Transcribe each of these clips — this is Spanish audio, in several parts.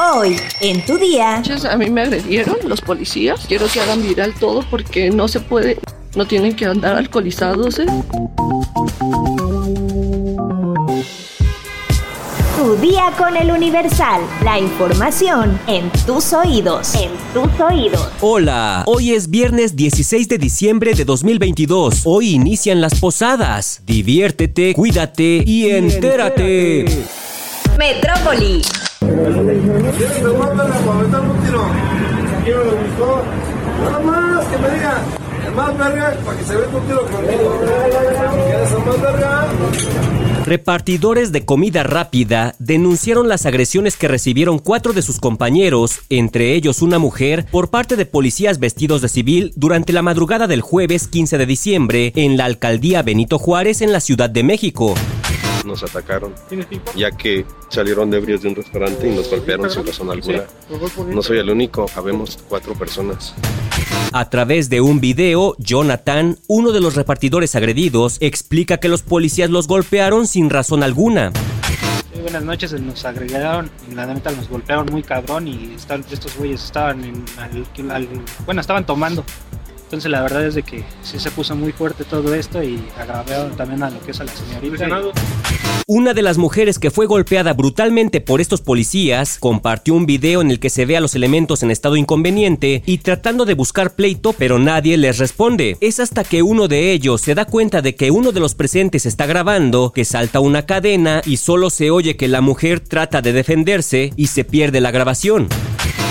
Hoy, en tu día. A mí me agredieron los policías. Quiero que hagan viral todo porque no se puede. No tienen que andar alcoholizados. ¿eh? Tu día con el Universal. La información en tus oídos. En tus oídos. Hola, hoy es viernes 16 de diciembre de 2022. Hoy inician las posadas. Diviértete, cuídate y entérate. Metrópoli. Repartidores de comida rápida denunciaron las agresiones que recibieron cuatro de sus compañeros, entre ellos una mujer, por parte de policías vestidos de civil durante la madrugada del jueves 15 de diciembre en la alcaldía Benito Juárez en la Ciudad de México nos atacaron, ya que salieron ebrios de un restaurante y nos golpearon sin razón alguna. No soy el único, habemos cuatro personas. A través de un video, Jonathan, uno de los repartidores agredidos, explica que los policías los golpearon sin razón alguna. buenas noches, nos agregaron y la neta nos golpearon muy cabrón y estos güeyes estaban en, bueno, estaban tomando. Entonces la verdad es de que sí se puso muy fuerte todo esto y agravaron también a lo que es a la señorita. Una de las mujeres que fue golpeada brutalmente por estos policías compartió un video en el que se ve a los elementos en estado inconveniente y tratando de buscar pleito, pero nadie les responde. Es hasta que uno de ellos se da cuenta de que uno de los presentes está grabando, que salta una cadena y solo se oye que la mujer trata de defenderse y se pierde la grabación.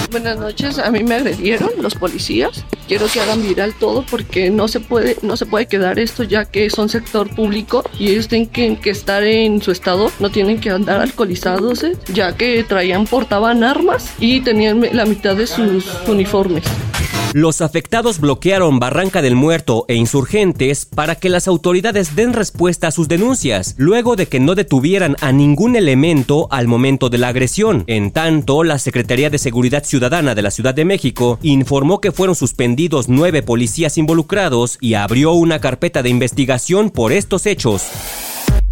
Buenas noches, a mí me agredieron los policías. Quiero que hagan viral todo porque no se puede, no se puede quedar esto ya que son sector público y ellos tienen que, estar en su estado, no tienen que andar alcoholizados, ya que traían, portaban armas y tenían la mitad de sus uniformes. Los afectados bloquearon Barranca del Muerto e insurgentes para que las autoridades den respuesta a sus denuncias, luego de que no detuvieran a ningún elemento al momento de la agresión. En tanto, la Secretaría de Seguridad Ciudadana de la Ciudad de México informó que fueron suspendidos nueve policías involucrados y abrió una carpeta de investigación por estos hechos.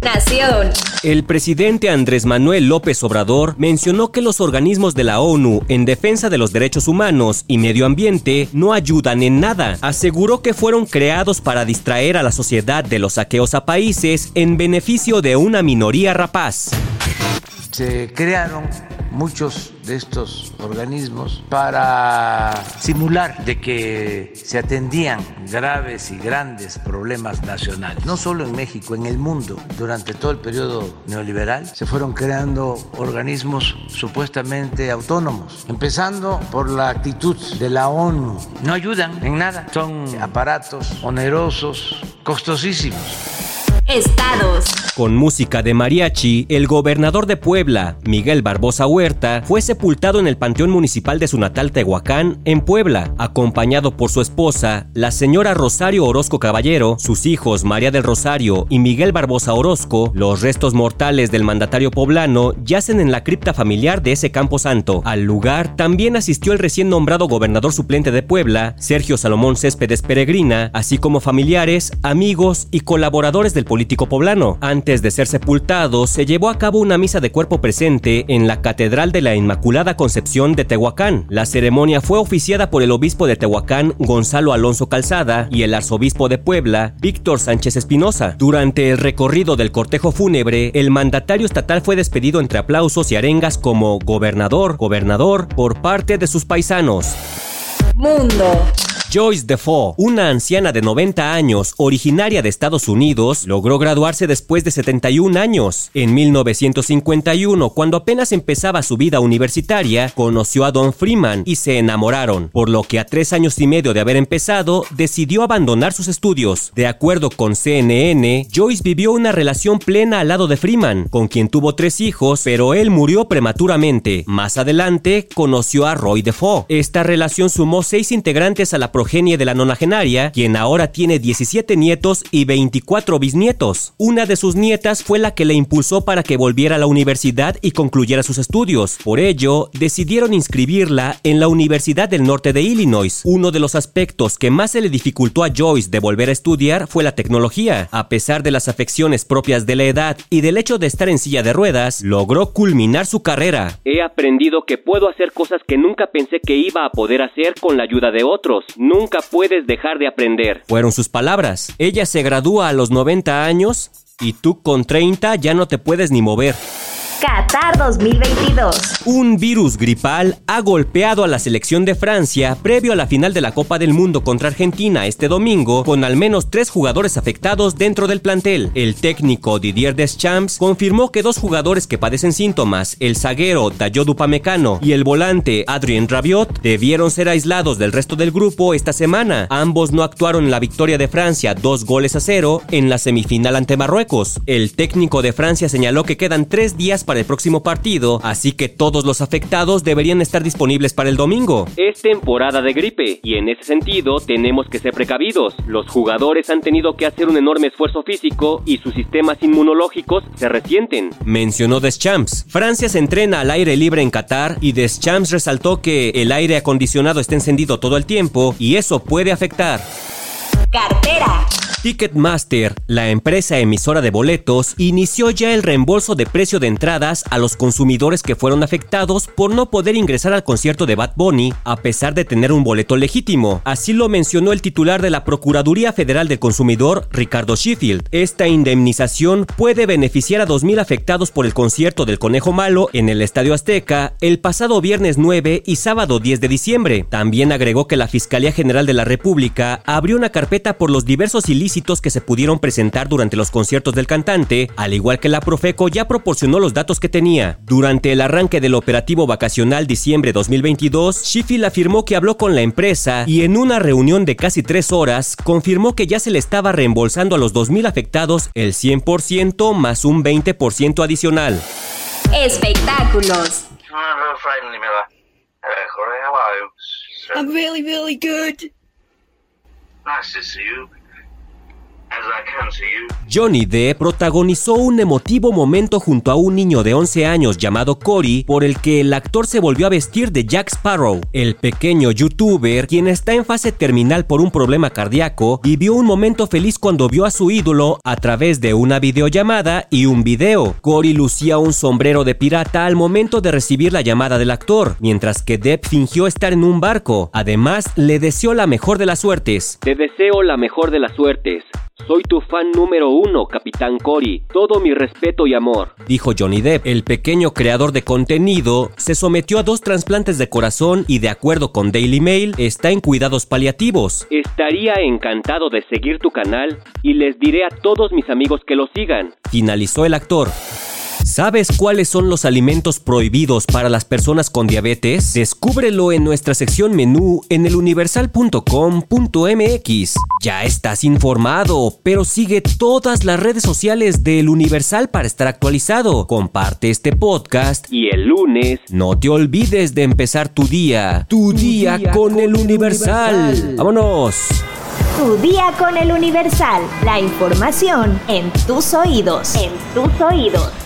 Nación. El presidente Andrés Manuel López Obrador mencionó que los organismos de la ONU en defensa de los derechos humanos y medio ambiente no ayudan en nada. Aseguró que fueron creados para distraer a la sociedad de los saqueos a países en beneficio de una minoría rapaz. Se crearon muchos de estos organismos para simular de que se atendían graves y grandes problemas nacionales, no solo en México, en el mundo. Durante todo el periodo neoliberal se fueron creando organismos supuestamente autónomos, empezando por la actitud de la ONU. No ayudan en nada, son aparatos onerosos, costosísimos. Estados. Con música de mariachi, el gobernador de Puebla, Miguel Barbosa Huerta, fue sepultado en el Panteón Municipal de su natal Tehuacán, en Puebla, acompañado por su esposa, la señora Rosario Orozco Caballero, sus hijos María del Rosario y Miguel Barbosa Orozco. Los restos mortales del mandatario poblano yacen en la cripta familiar de ese campo santo. Al lugar también asistió el recién nombrado gobernador suplente de Puebla, Sergio Salomón Céspedes Peregrina, así como familiares, amigos y colaboradores del político poblano. Antes de ser sepultado, se llevó a cabo una misa de cuerpo presente en la Catedral de la Inmaculada Concepción de Tehuacán. La ceremonia fue oficiada por el obispo de Tehuacán, Gonzalo Alonso Calzada, y el arzobispo de Puebla, Víctor Sánchez Espinosa. Durante el recorrido del cortejo fúnebre, el mandatario estatal fue despedido entre aplausos y arengas como gobernador, gobernador, por parte de sus paisanos. Mundo. Joyce Defoe, una anciana de 90 años, originaria de Estados Unidos, logró graduarse después de 71 años. En 1951, cuando apenas empezaba su vida universitaria, conoció a Don Freeman y se enamoraron, por lo que a tres años y medio de haber empezado, decidió abandonar sus estudios. De acuerdo con CNN, Joyce vivió una relación plena al lado de Freeman, con quien tuvo tres hijos, pero él murió prematuramente. Más adelante, conoció a Roy Defoe. Esta relación sumó seis integrantes a la progenie de la nonagenaria, quien ahora tiene 17 nietos y 24 bisnietos. Una de sus nietas fue la que le impulsó para que volviera a la universidad y concluyera sus estudios. Por ello, decidieron inscribirla en la Universidad del Norte de Illinois. Uno de los aspectos que más se le dificultó a Joyce de volver a estudiar fue la tecnología. A pesar de las afecciones propias de la edad y del hecho de estar en silla de ruedas, logró culminar su carrera. He aprendido que puedo hacer cosas que nunca pensé que iba a poder hacer con la ayuda de otros. Nunca puedes dejar de aprender. Fueron sus palabras. Ella se gradúa a los 90 años y tú con 30 ya no te puedes ni mover. Qatar 2022. Un virus gripal ha golpeado a la selección de Francia previo a la final de la Copa del Mundo contra Argentina este domingo, con al menos tres jugadores afectados dentro del plantel. El técnico Didier Deschamps confirmó que dos jugadores que padecen síntomas, el zaguero Dayot Upamecano y el volante Adrien Rabiot, debieron ser aislados del resto del grupo esta semana. Ambos no actuaron en la victoria de Francia dos goles a cero en la semifinal ante Marruecos. El técnico de Francia señaló que quedan tres días para el próximo partido, así que todos los afectados deberían estar disponibles para el domingo. Es temporada de gripe y en ese sentido tenemos que ser precavidos. Los jugadores han tenido que hacer un enorme esfuerzo físico y sus sistemas inmunológicos se resienten. Mencionó Deschamps. Francia se entrena al aire libre en Qatar y Deschamps resaltó que el aire acondicionado está encendido todo el tiempo y eso puede afectar. Cartera. Ticketmaster, la empresa emisora de boletos, inició ya el reembolso de precio de entradas a los consumidores que fueron afectados por no poder ingresar al concierto de Bad Bunny a pesar de tener un boleto legítimo. Así lo mencionó el titular de la Procuraduría Federal del Consumidor, Ricardo Sheffield. Esta indemnización puede beneficiar a 2.000 afectados por el concierto del Conejo Malo en el Estadio Azteca el pasado viernes 9 y sábado 10 de diciembre. También agregó que la Fiscalía General de la República abrió una carpeta por los diversos ilícitos que se pudieron presentar durante los conciertos del cantante, al igual que la Profeco ya proporcionó los datos que tenía. Durante el arranque del operativo vacacional diciembre 2022, Sheffield afirmó que habló con la empresa y en una reunión de casi tres horas confirmó que ya se le estaba reembolsando a los 2.000 afectados el 100% más un 20% adicional. Espectáculos. I'm really, really good. Nice to see you. As I can see you. Johnny Depp protagonizó un emotivo momento junto a un niño de 11 años llamado Cory, por el que el actor se volvió a vestir de Jack Sparrow. El pequeño youtuber, quien está en fase terminal por un problema cardíaco, vivió un momento feliz cuando vio a su ídolo a través de una videollamada y un video. Cory lucía un sombrero de pirata al momento de recibir la llamada del actor, mientras que Depp fingió estar en un barco. Además, le deseó la mejor de las suertes. Te deseo la mejor de las suertes. Soy tu fan número uno, Capitán Cory. Todo mi respeto y amor. Dijo Johnny Depp. El pequeño creador de contenido se sometió a dos trasplantes de corazón y de acuerdo con Daily Mail está en cuidados paliativos. Estaría encantado de seguir tu canal y les diré a todos mis amigos que lo sigan. Finalizó el actor. ¿Sabes cuáles son los alimentos prohibidos para las personas con diabetes? Descúbrelo en nuestra sección menú en eluniversal.com.mx. Ya estás informado, pero sigue todas las redes sociales del Universal para estar actualizado. Comparte este podcast Y el lunes no te olvides de empezar tu día. Tu, día, con, el Universal. ¡Vámonos! Tu día con el Universal. La información en tus oídos. En tus oídos.